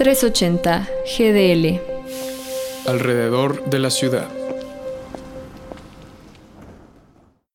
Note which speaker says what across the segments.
Speaker 1: 380 GDL.
Speaker 2: Alrededor de la ciudad.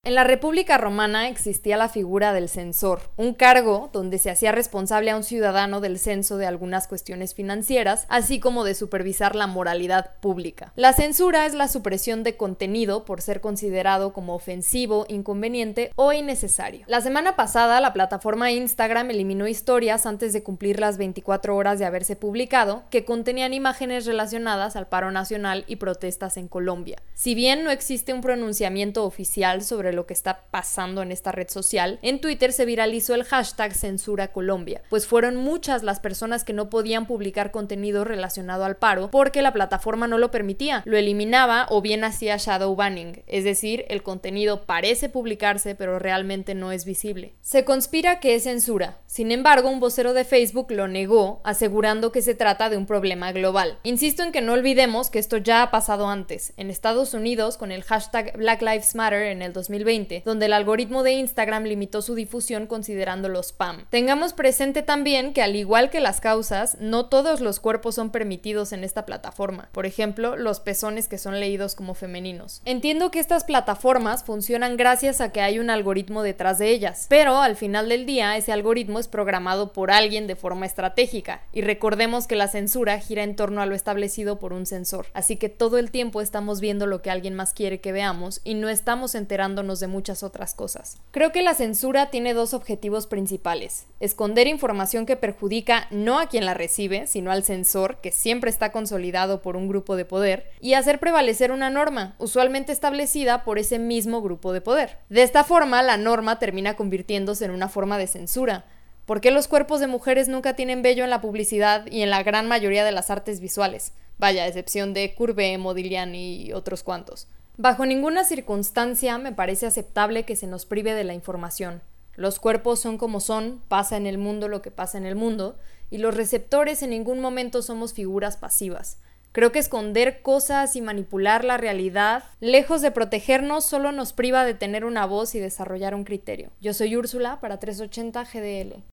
Speaker 3: En la República Romana existía la figura del censor, un cargo donde se hacía responsable a un ciudadano del censo de algunas cuestiones financieras, así como de supervisar la moralidad pública. La censura es la supresión de contenido por ser considerado como ofensivo, inconveniente o innecesario. La semana pasada, la plataforma Instagram eliminó historias antes de cumplir las 24 horas de haberse publicado que contenían imágenes relacionadas al paro nacional y protestas en Colombia. Si bien no existe un pronunciamiento oficial sobre lo que está pasando en esta red social, en Twitter se viralizó el hashtag Censura Colombia, pues fueron muchas las personas que no podían publicar contenido relacionado al paro porque la plataforma no lo permitía, lo eliminaba o bien hacía shadow banning, es decir, el contenido parece publicarse pero realmente no es visible. Se conspira que es censura, sin embargo un vocero de Facebook lo negó, asegurando que se trata de un problema global. Insisto en que no olvidemos que esto ya ha pasado antes, en Estados Unidos con el hashtag Black Lives Matter en el 2020 donde el algoritmo de Instagram limitó su difusión considerando los spam. Tengamos presente también que al igual que las causas, no todos los cuerpos son permitidos en esta plataforma. Por ejemplo, los pezones que son leídos como femeninos. Entiendo que estas plataformas funcionan gracias a que hay un algoritmo detrás de ellas, pero al final del día ese algoritmo es programado por alguien de forma estratégica y recordemos que la censura gira en torno a lo establecido por un sensor, así que todo el tiempo estamos viendo lo que alguien más quiere que veamos y no estamos enterándonos de muchas otras cosas. Creo que la censura tiene dos objetivos principales. Esconder información que perjudica no a quien la recibe, sino al censor, que siempre está consolidado por un grupo de poder, y hacer prevalecer una norma, usualmente establecida por ese mismo grupo de poder. De esta forma, la norma termina convirtiéndose en una forma de censura, ¿Por qué los cuerpos de mujeres nunca tienen vello en la publicidad y en la gran mayoría de las artes visuales? Vaya, excepción de Curve, Modigliani y otros cuantos. Bajo ninguna circunstancia me parece aceptable que se nos prive de la información. Los cuerpos son como son, pasa en el mundo lo que pasa en el mundo, y los receptores en ningún momento somos figuras pasivas. Creo que esconder cosas y manipular la realidad, lejos de protegernos, solo nos priva de tener una voz y desarrollar un criterio. Yo soy Úrsula para 380 GDL.